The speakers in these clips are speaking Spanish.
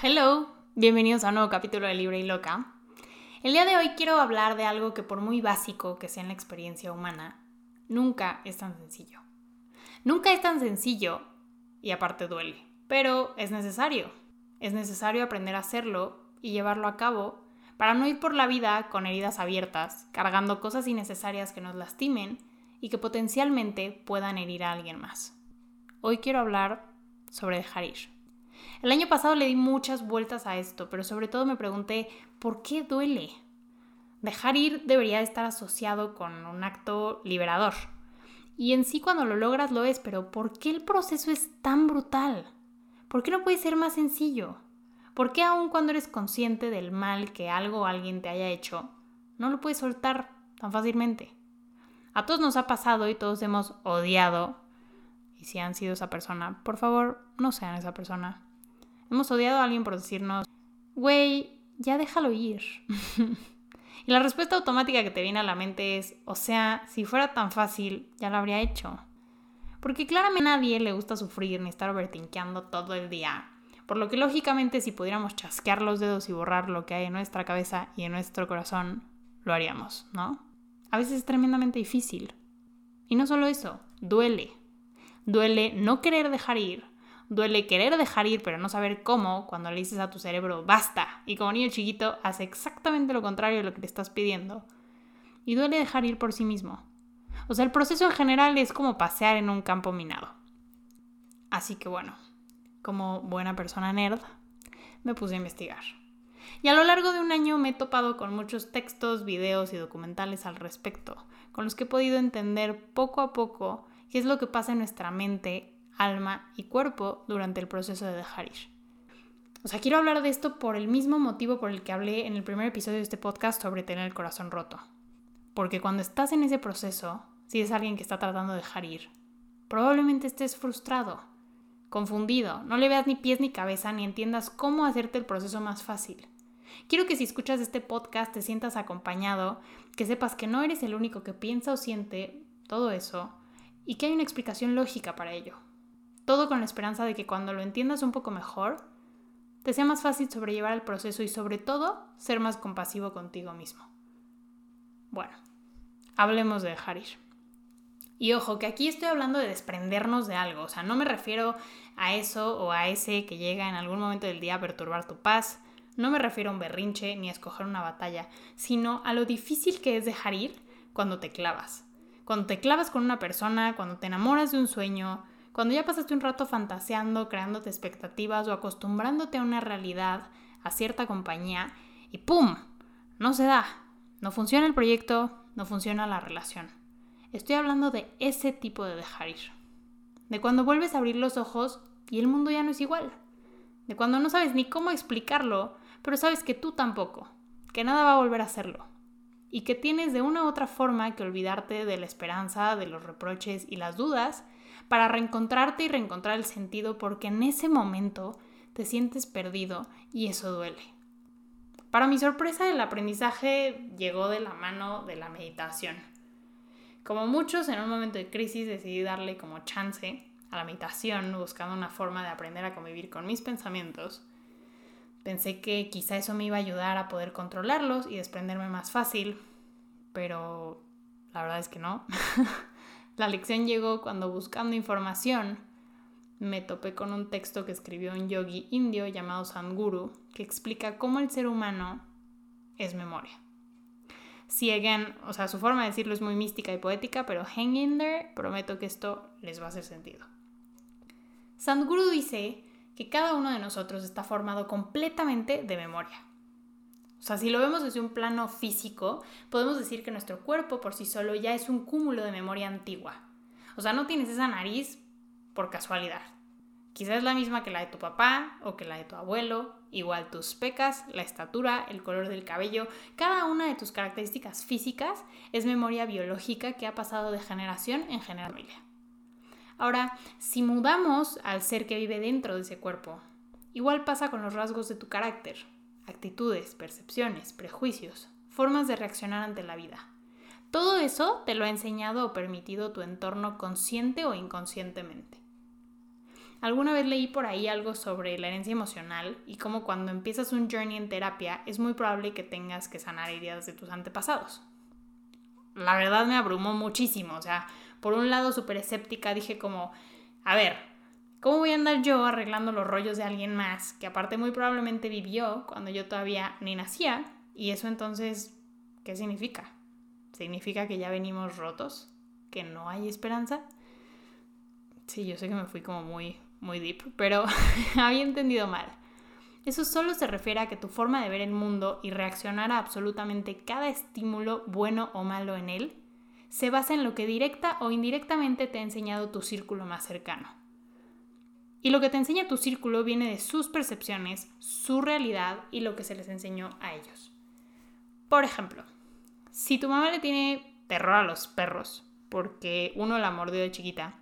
Hello, bienvenidos a un nuevo capítulo de Libre y Loca. El día de hoy quiero hablar de algo que por muy básico que sea en la experiencia humana, nunca es tan sencillo. Nunca es tan sencillo y aparte duele, pero es necesario. Es necesario aprender a hacerlo y llevarlo a cabo para no ir por la vida con heridas abiertas, cargando cosas innecesarias que nos lastimen y que potencialmente puedan herir a alguien más. Hoy quiero hablar sobre dejar ir. El año pasado le di muchas vueltas a esto, pero sobre todo me pregunté, ¿por qué duele? Dejar ir debería estar asociado con un acto liberador. Y en sí cuando lo logras lo es, pero ¿por qué el proceso es tan brutal? ¿Por qué no puede ser más sencillo? ¿Por qué aun cuando eres consciente del mal que algo o alguien te haya hecho, no lo puedes soltar tan fácilmente? A todos nos ha pasado y todos hemos odiado. Y si han sido esa persona, por favor, no sean esa persona. Hemos odiado a alguien por decirnos, güey, ya déjalo ir. y la respuesta automática que te viene a la mente es, o sea, si fuera tan fácil, ya lo habría hecho. Porque claramente a nadie le gusta sufrir ni estar overtinkeando todo el día. Por lo que lógicamente si pudiéramos chasquear los dedos y borrar lo que hay en nuestra cabeza y en nuestro corazón, lo haríamos, ¿no? A veces es tremendamente difícil. Y no solo eso, duele. Duele no querer dejar ir, Duele querer dejar ir pero no saber cómo cuando le dices a tu cerebro basta y como niño chiquito hace exactamente lo contrario de lo que te estás pidiendo. Y duele dejar ir por sí mismo. O sea, el proceso en general es como pasear en un campo minado. Así que bueno, como buena persona nerd, me puse a investigar. Y a lo largo de un año me he topado con muchos textos, videos y documentales al respecto, con los que he podido entender poco a poco qué es lo que pasa en nuestra mente alma y cuerpo durante el proceso de dejar ir. O sea, quiero hablar de esto por el mismo motivo por el que hablé en el primer episodio de este podcast sobre tener el corazón roto. Porque cuando estás en ese proceso, si es alguien que está tratando de dejar ir, probablemente estés frustrado, confundido, no le veas ni pies ni cabeza ni entiendas cómo hacerte el proceso más fácil. Quiero que si escuchas este podcast te sientas acompañado, que sepas que no eres el único que piensa o siente todo eso y que hay una explicación lógica para ello. Todo con la esperanza de que cuando lo entiendas un poco mejor, te sea más fácil sobrellevar el proceso y sobre todo ser más compasivo contigo mismo. Bueno, hablemos de dejar ir. Y ojo, que aquí estoy hablando de desprendernos de algo, o sea, no me refiero a eso o a ese que llega en algún momento del día a perturbar tu paz, no me refiero a un berrinche ni a escoger una batalla, sino a lo difícil que es dejar ir cuando te clavas. Cuando te clavas con una persona, cuando te enamoras de un sueño, cuando ya pasaste un rato fantaseando, creándote expectativas o acostumbrándote a una realidad, a cierta compañía, y ¡pum! No se da. No funciona el proyecto, no funciona la relación. Estoy hablando de ese tipo de dejar ir. De cuando vuelves a abrir los ojos y el mundo ya no es igual. De cuando no sabes ni cómo explicarlo, pero sabes que tú tampoco, que nada va a volver a hacerlo. Y que tienes de una u otra forma que olvidarte de la esperanza, de los reproches y las dudas para reencontrarte y reencontrar el sentido porque en ese momento te sientes perdido y eso duele. Para mi sorpresa, el aprendizaje llegó de la mano de la meditación. Como muchos, en un momento de crisis decidí darle como chance a la meditación, buscando una forma de aprender a convivir con mis pensamientos. Pensé que quizá eso me iba a ayudar a poder controlarlos y desprenderme más fácil, pero la verdad es que no. La lección llegó cuando buscando información me topé con un texto que escribió un yogi indio llamado Sanguru que explica cómo el ser humano es memoria. Si again, o sea, su forma de decirlo es muy mística y poética, pero hang in there, prometo que esto les va a hacer sentido. Sanguru dice que cada uno de nosotros está formado completamente de memoria. O sea, si lo vemos desde un plano físico, podemos decir que nuestro cuerpo por sí solo ya es un cúmulo de memoria antigua. O sea, no tienes esa nariz por casualidad. Quizás es la misma que la de tu papá o que la de tu abuelo, igual tus pecas, la estatura, el color del cabello, cada una de tus características físicas es memoria biológica que ha pasado de generación en generación. Ahora, si mudamos al ser que vive dentro de ese cuerpo, igual pasa con los rasgos de tu carácter actitudes, percepciones, prejuicios, formas de reaccionar ante la vida. Todo eso te lo ha enseñado o permitido tu entorno consciente o inconscientemente. Alguna vez leí por ahí algo sobre la herencia emocional y cómo cuando empiezas un journey en terapia es muy probable que tengas que sanar heridas de tus antepasados. La verdad me abrumó muchísimo, o sea, por un lado súper escéptica dije como, a ver, ¿cómo voy a andar yo arreglando los rollos de alguien más que aparte muy probablemente vivió cuando yo todavía ni nacía? Y eso entonces, ¿qué significa? ¿Significa que ya venimos rotos? ¿Que no hay esperanza? Sí, yo sé que me fui como muy muy deep, pero había entendido mal. Eso solo se refiere a que tu forma de ver el mundo y reaccionar a absolutamente cada estímulo, bueno o malo en él, se basa en lo que directa o indirectamente te ha enseñado tu círculo más cercano. Y lo que te enseña tu círculo viene de sus percepciones, su realidad y lo que se les enseñó a ellos. Por ejemplo, si tu mamá le tiene terror a los perros porque uno la mordió de chiquita,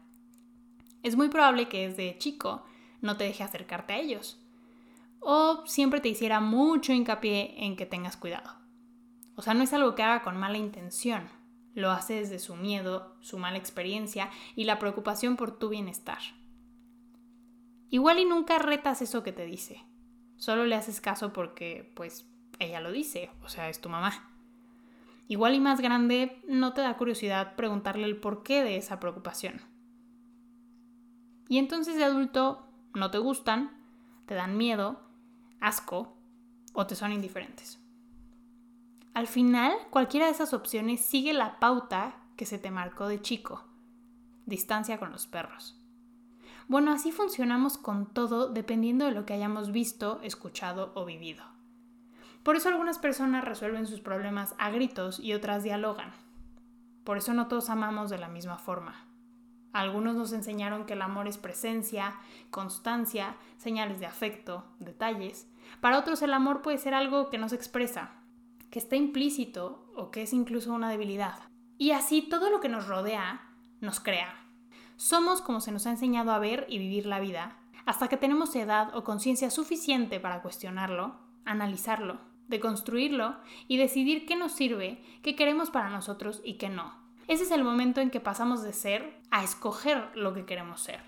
es muy probable que desde chico no te deje acercarte a ellos. O siempre te hiciera mucho hincapié en que tengas cuidado. O sea, no es algo que haga con mala intención. Lo hace desde su miedo, su mala experiencia y la preocupación por tu bienestar. Igual y nunca retas eso que te dice. Solo le haces caso porque, pues, ella lo dice, o sea, es tu mamá. Igual y más grande, no te da curiosidad preguntarle el porqué de esa preocupación. Y entonces de adulto no te gustan, te dan miedo, asco o te son indiferentes. Al final, cualquiera de esas opciones sigue la pauta que se te marcó de chico. Distancia con los perros. Bueno, así funcionamos con todo dependiendo de lo que hayamos visto, escuchado o vivido. Por eso algunas personas resuelven sus problemas a gritos y otras dialogan. Por eso no todos amamos de la misma forma. Algunos nos enseñaron que el amor es presencia, constancia, señales de afecto, detalles. Para otros el amor puede ser algo que no se expresa, que está implícito o que es incluso una debilidad. Y así todo lo que nos rodea nos crea. Somos como se nos ha enseñado a ver y vivir la vida, hasta que tenemos edad o conciencia suficiente para cuestionarlo, analizarlo, deconstruirlo y decidir qué nos sirve, qué queremos para nosotros y qué no. Ese es el momento en que pasamos de ser a escoger lo que queremos ser.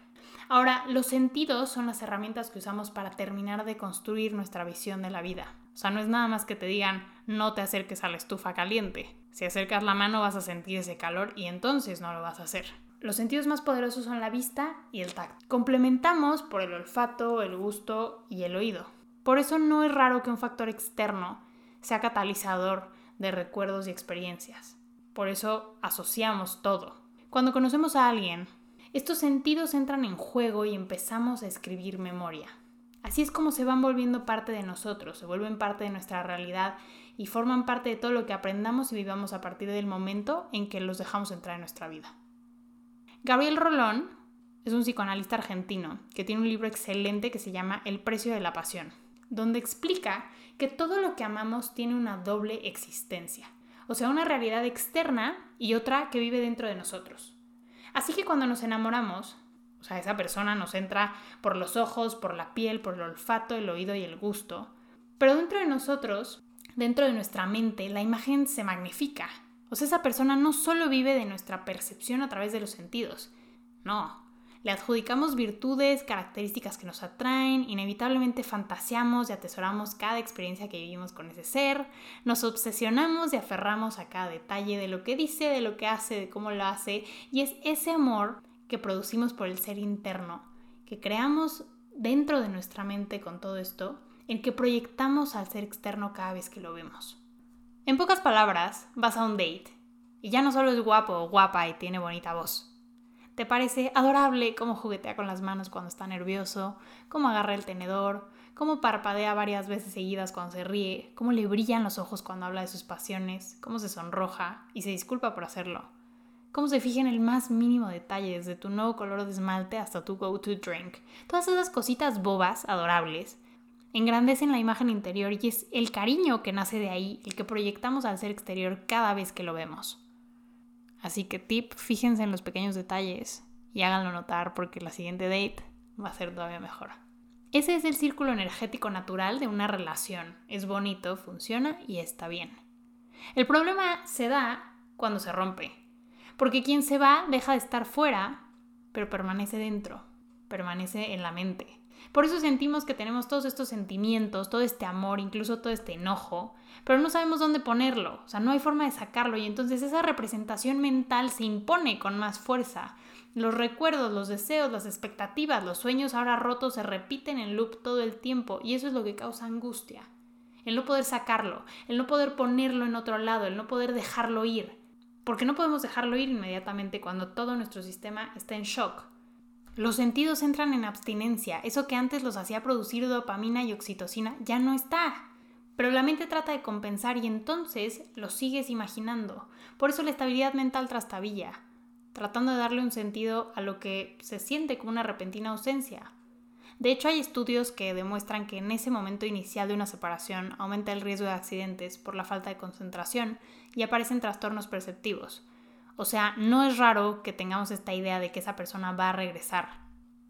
Ahora, los sentidos son las herramientas que usamos para terminar de construir nuestra visión de la vida. O sea, no es nada más que te digan no te acerques a la estufa caliente. Si acercas la mano vas a sentir ese calor y entonces no lo vas a hacer. Los sentidos más poderosos son la vista y el tacto. Complementamos por el olfato, el gusto y el oído. Por eso no es raro que un factor externo sea catalizador de recuerdos y experiencias. Por eso asociamos todo. Cuando conocemos a alguien, estos sentidos entran en juego y empezamos a escribir memoria. Así es como se van volviendo parte de nosotros, se vuelven parte de nuestra realidad y forman parte de todo lo que aprendamos y vivamos a partir del momento en que los dejamos entrar en nuestra vida. Gabriel Rolón es un psicoanalista argentino que tiene un libro excelente que se llama El precio de la pasión, donde explica que todo lo que amamos tiene una doble existencia. O sea, una realidad externa y otra que vive dentro de nosotros. Así que cuando nos enamoramos, o sea, esa persona nos entra por los ojos, por la piel, por el olfato, el oído y el gusto. Pero dentro de nosotros, dentro de nuestra mente, la imagen se magnifica. O sea, esa persona no solo vive de nuestra percepción a través de los sentidos. No, le adjudicamos virtudes, características que nos atraen, inevitablemente fantaseamos y atesoramos cada experiencia que vivimos con ese ser, nos obsesionamos y aferramos a cada detalle de lo que dice, de lo que hace, de cómo lo hace, y es ese amor que producimos por el ser interno, que creamos dentro de nuestra mente con todo esto, el que proyectamos al ser externo cada vez que lo vemos. En pocas palabras, vas a un date y ya no solo es guapo o guapa y tiene bonita voz, ¿Te parece adorable cómo juguetea con las manos cuando está nervioso? ¿Cómo agarra el tenedor? ¿Cómo parpadea varias veces seguidas cuando se ríe? ¿Cómo le brillan los ojos cuando habla de sus pasiones? ¿Cómo se sonroja y se disculpa por hacerlo? ¿Cómo se fija en el más mínimo detalle, desde tu nuevo color de esmalte hasta tu go-to drink? Todas esas cositas bobas, adorables, engrandecen la imagen interior y es el cariño que nace de ahí el que proyectamos al ser exterior cada vez que lo vemos. Así que tip, fíjense en los pequeños detalles y háganlo notar porque la siguiente date va a ser todavía mejor. Ese es el círculo energético natural de una relación. Es bonito, funciona y está bien. El problema se da cuando se rompe, porque quien se va deja de estar fuera, pero permanece dentro. permanece en la mente. Por eso sentimos que tenemos todos estos sentimientos, todo este amor, incluso todo este enojo, pero no sabemos dónde ponerlo, o sea, no hay forma de sacarlo y entonces esa representación mental se impone con más fuerza. Los recuerdos, los deseos, las expectativas, los sueños ahora rotos se repiten en loop todo el tiempo y eso es lo que causa angustia. El no poder sacarlo, el no poder ponerlo en otro lado, el no poder dejarlo ir. Porque no podemos dejarlo ir inmediatamente cuando todo nuestro sistema está en shock. Los sentidos entran en abstinencia, eso que antes los hacía producir dopamina y oxitocina ya no está. Pero la mente trata de compensar y entonces lo sigues imaginando. Por eso la estabilidad mental trastabilla, tratando de darle un sentido a lo que se siente como una repentina ausencia. De hecho, hay estudios que demuestran que en ese momento inicial de una separación aumenta el riesgo de accidentes por la falta de concentración y aparecen trastornos perceptivos, o sea, no es raro que tengamos esta idea de que esa persona va a regresar.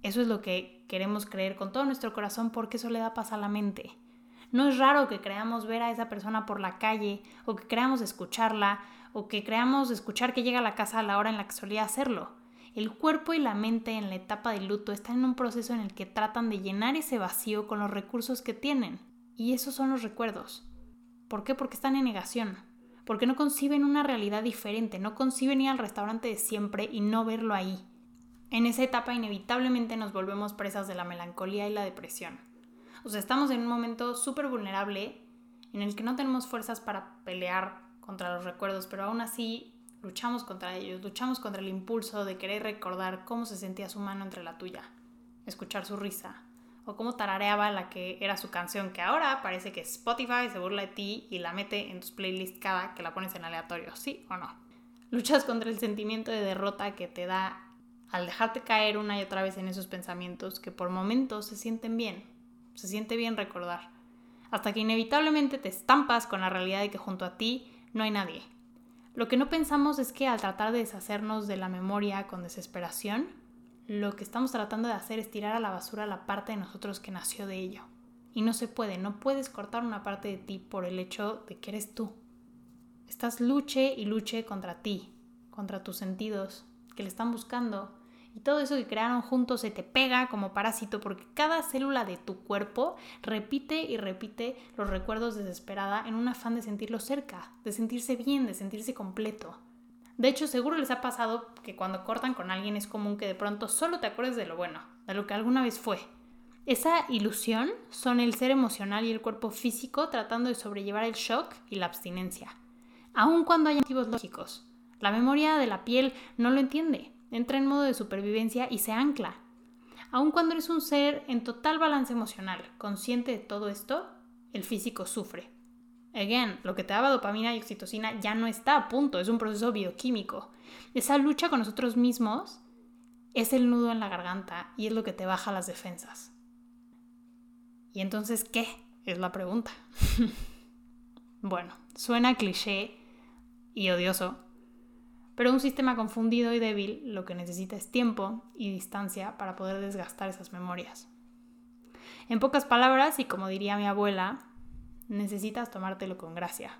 Eso es lo que queremos creer con todo nuestro corazón porque eso le da paz a la mente. No es raro que creamos ver a esa persona por la calle o que creamos escucharla o que creamos escuchar que llega a la casa a la hora en la que solía hacerlo. El cuerpo y la mente en la etapa de luto están en un proceso en el que tratan de llenar ese vacío con los recursos que tienen. Y esos son los recuerdos. ¿Por qué? Porque están en negación porque no conciben una realidad diferente, no conciben ir al restaurante de siempre y no verlo ahí. En esa etapa inevitablemente nos volvemos presas de la melancolía y la depresión. O sea, estamos en un momento súper vulnerable en el que no tenemos fuerzas para pelear contra los recuerdos, pero aún así luchamos contra ellos, luchamos contra el impulso de querer recordar cómo se sentía su mano entre la tuya, escuchar su risa, o cómo tarareaba la que era su canción, que ahora parece que Spotify se burla de ti y la mete en tus playlists cada que la pones en aleatorio, ¿sí o no? Luchas contra el sentimiento de derrota que te da al dejarte caer una y otra vez en esos pensamientos que por momentos se sienten bien, se siente bien recordar, hasta que inevitablemente te estampas con la realidad de que junto a ti no hay nadie. Lo que no pensamos es que al tratar de deshacernos de la memoria con desesperación, lo que estamos tratando de hacer es tirar a la basura la parte de nosotros que nació de ello. Y no se puede, no puedes cortar una parte de ti por el hecho de que eres tú. Estás luche y luche contra ti, contra tus sentidos, que le están buscando. Y todo eso que crearon juntos se te pega como parásito porque cada célula de tu cuerpo repite y repite los recuerdos desesperada en un afán de sentirlo cerca, de sentirse bien, de sentirse completo. De hecho, seguro les ha pasado que cuando cortan con alguien es común que de pronto solo te acuerdes de lo bueno, de lo que alguna vez fue. Esa ilusión son el ser emocional y el cuerpo físico tratando de sobrellevar el shock y la abstinencia. Aun cuando hay motivos lógicos. La memoria de la piel no lo entiende, entra en modo de supervivencia y se ancla. Aun cuando eres un ser en total balance emocional, consciente de todo esto, el físico sufre. Again, lo que te daba dopamina y oxitocina ya no está a punto, es un proceso bioquímico. Esa lucha con nosotros mismos es el nudo en la garganta y es lo que te baja las defensas. ¿Y entonces qué? Es la pregunta. bueno, suena cliché y odioso, pero un sistema confundido y débil lo que necesita es tiempo y distancia para poder desgastar esas memorias. En pocas palabras, y como diría mi abuela, necesitas tomártelo con gracia.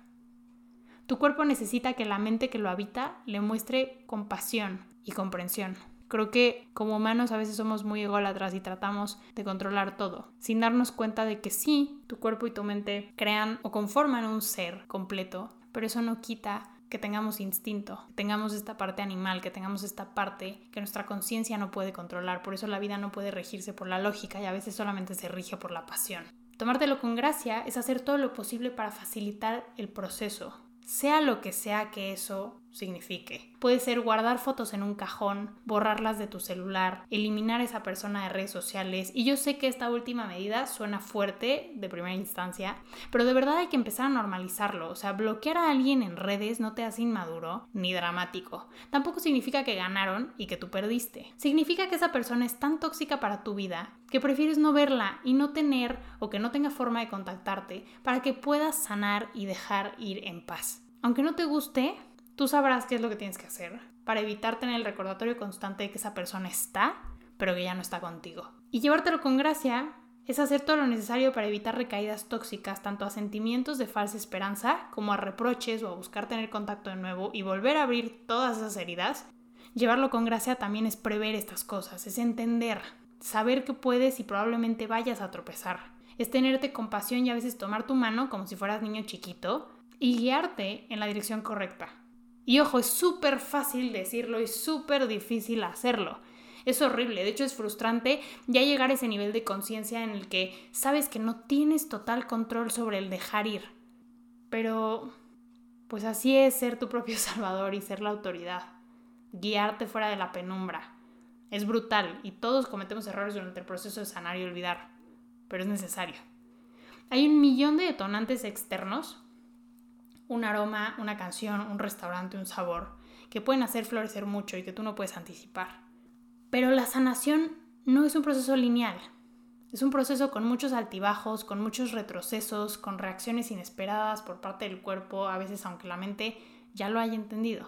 Tu cuerpo necesita que la mente que lo habita le muestre compasión y comprensión. Creo que como humanos a veces somos muy ególatras y tratamos de controlar todo, sin darnos cuenta de que sí, tu cuerpo y tu mente crean o conforman un ser completo, pero eso no quita que tengamos instinto, que tengamos esta parte animal, que tengamos esta parte que nuestra conciencia no puede controlar. Por eso la vida no puede regirse por la lógica y a veces solamente se rige por la pasión. Tomártelo con gracia es hacer todo lo posible para facilitar el proceso, sea lo que sea que eso signifique. Puede ser guardar fotos en un cajón, borrarlas de tu celular, eliminar a esa persona de redes sociales. Y yo sé que esta última medida suena fuerte de primera instancia, pero de verdad hay que empezar a normalizarlo. O sea, bloquear a alguien en redes no te hace inmaduro ni dramático. Tampoco significa que ganaron y que tú perdiste. Significa que esa persona es tan tóxica para tu vida que prefieres no verla y no tener o que no tenga forma de contactarte para que puedas sanar y dejar ir en paz. Aunque no te guste, Tú sabrás qué es lo que tienes que hacer para evitar tener el recordatorio constante de que esa persona está, pero que ya no está contigo. Y llevártelo con gracia es hacer todo lo necesario para evitar recaídas tóxicas, tanto a sentimientos de falsa esperanza como a reproches o a buscar tener contacto de nuevo y volver a abrir todas esas heridas. Llevarlo con gracia también es prever estas cosas, es entender. saber que puedes y probablemente vayas a tropezar. Es tenerte compasión y a veces tomar tu mano como si fueras niño chiquito y guiarte en la dirección correcta. Y ojo, es súper fácil decirlo y súper difícil hacerlo. Es horrible, de hecho es frustrante ya llegar a ese nivel de conciencia en el que sabes que no tienes total control sobre el dejar ir. Pero, pues así es ser tu propio salvador y ser la autoridad. Guiarte fuera de la penumbra. Es brutal y todos cometemos errores durante el proceso de sanar y olvidar, pero es necesario. Hay un millón de detonantes externos, un aroma, una canción, un restaurante, un sabor, que pueden hacer florecer mucho y que tú no puedes anticipar. Pero la sanación no es un proceso lineal. Es un proceso con muchos altibajos, con muchos retrocesos, con reacciones inesperadas por parte del cuerpo, a veces aunque la mente ya lo haya entendido.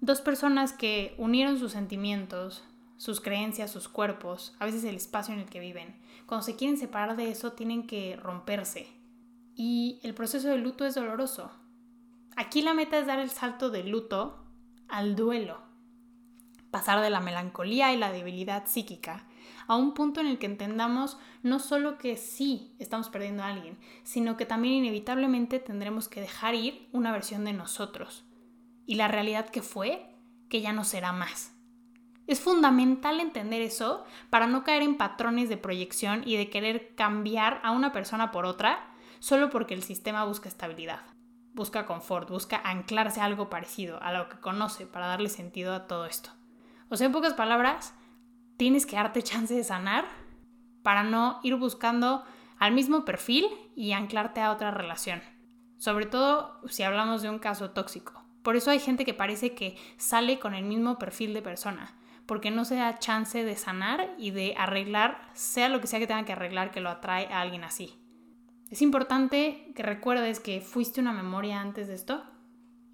Dos personas que unieron sus sentimientos, sus creencias, sus cuerpos, a veces el espacio en el que viven. Cuando se quieren separar de eso tienen que romperse. Y el proceso de luto es doloroso. Aquí la meta es dar el salto del luto al duelo pasar de la melancolía y la debilidad psíquica a un punto en el que entendamos no solo que sí estamos perdiendo a alguien, sino que también inevitablemente tendremos que dejar ir una versión de nosotros. Y la realidad que fue, que ya no será más. Es fundamental entender eso para no caer en patrones de proyección y de querer cambiar a una persona por otra solo porque el sistema busca estabilidad, busca confort, busca anclarse a algo parecido, a lo que conoce para darle sentido a todo esto. O sea, en pocas palabras, tienes que darte chance de sanar para no ir buscando al mismo perfil y anclarte a otra relación. Sobre todo si hablamos de un caso tóxico. Por eso hay gente que parece que sale con el mismo perfil de persona, porque no se da chance de sanar y de arreglar, sea lo que sea que tenga que arreglar, que lo atrae a alguien así. Es importante que recuerdes que fuiste una memoria antes de esto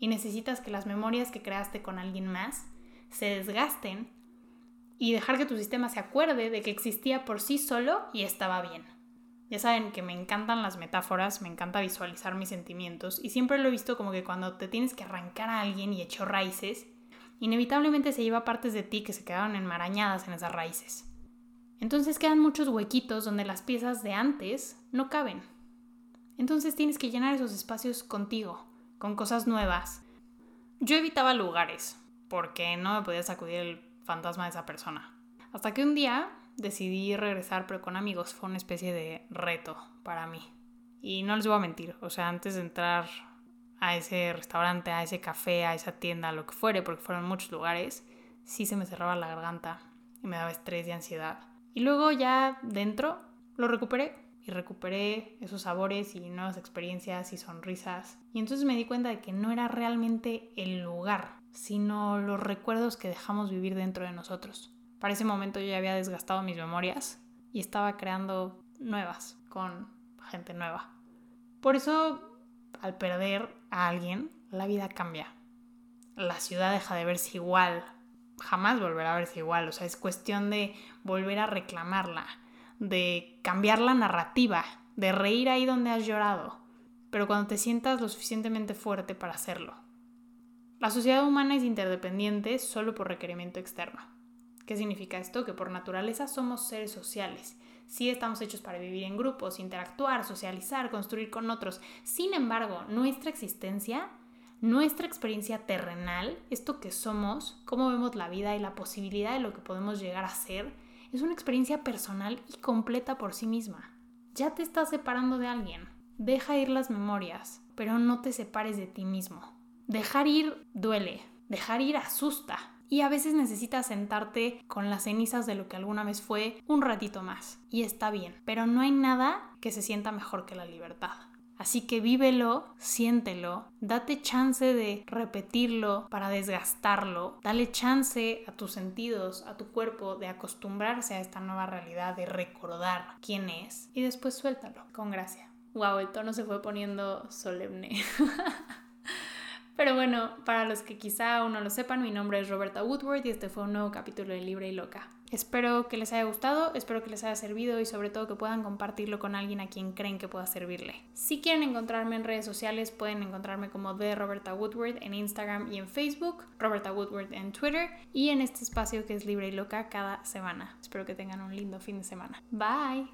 y necesitas que las memorias que creaste con alguien más se desgasten y dejar que tu sistema se acuerde de que existía por sí solo y estaba bien. Ya saben que me encantan las metáforas, me encanta visualizar mis sentimientos y siempre lo he visto como que cuando te tienes que arrancar a alguien y echó raíces, inevitablemente se lleva partes de ti que se quedaron enmarañadas en esas raíces. Entonces quedan muchos huequitos donde las piezas de antes no caben. Entonces tienes que llenar esos espacios contigo, con cosas nuevas. Yo evitaba lugares, porque no me podía sacudir el fantasma de esa persona. Hasta que un día decidí regresar, pero con amigos. Fue una especie de reto para mí. Y no les voy a mentir, o sea, antes de entrar a ese restaurante, a ese café, a esa tienda, lo que fuere, porque fueron muchos lugares, sí se me cerraba la garganta y me daba estrés y ansiedad. Y luego ya dentro lo recuperé y recuperé esos sabores y nuevas experiencias y sonrisas. Y entonces me di cuenta de que no era realmente el lugar, sino los recuerdos que dejamos vivir dentro de nosotros. Para ese momento yo ya había desgastado mis memorias y estaba creando nuevas con gente nueva. Por eso, al perder a alguien, la vida cambia. La ciudad deja de verse igual. Jamás volverá a verse igual. O sea, es cuestión de volver a reclamarla, de cambiar la narrativa, de reír ahí donde has llorado, pero cuando te sientas lo suficientemente fuerte para hacerlo. La sociedad humana es interdependiente solo por requerimiento externo. ¿Qué significa esto? Que por naturaleza somos seres sociales. Sí estamos hechos para vivir en grupos, interactuar, socializar, construir con otros. Sin embargo, nuestra existencia, nuestra experiencia terrenal, esto que somos, cómo vemos la vida y la posibilidad de lo que podemos llegar a ser, es una experiencia personal y completa por sí misma. Ya te estás separando de alguien. Deja ir las memorias, pero no te separes de ti mismo. Dejar ir duele, dejar ir asusta. Y a veces necesitas sentarte con las cenizas de lo que alguna vez fue un ratito más. Y está bien, pero no hay nada que se sienta mejor que la libertad. Así que vívelo, siéntelo, date chance de repetirlo para desgastarlo, dale chance a tus sentidos, a tu cuerpo de acostumbrarse a esta nueva realidad, de recordar quién es y después suéltalo con gracia. Wow, el tono se fue poniendo solemne. Pero bueno, para los que quizá aún no lo sepan, mi nombre es Roberta Woodward y este fue un nuevo capítulo de Libre y Loca. Espero que les haya gustado, espero que les haya servido y sobre todo que puedan compartirlo con alguien a quien creen que pueda servirle. Si quieren encontrarme en redes sociales, pueden encontrarme como de Roberta Woodward en Instagram y en Facebook, Roberta Woodward en Twitter y en este espacio que es libre y loca cada semana. Espero que tengan un lindo fin de semana. Bye.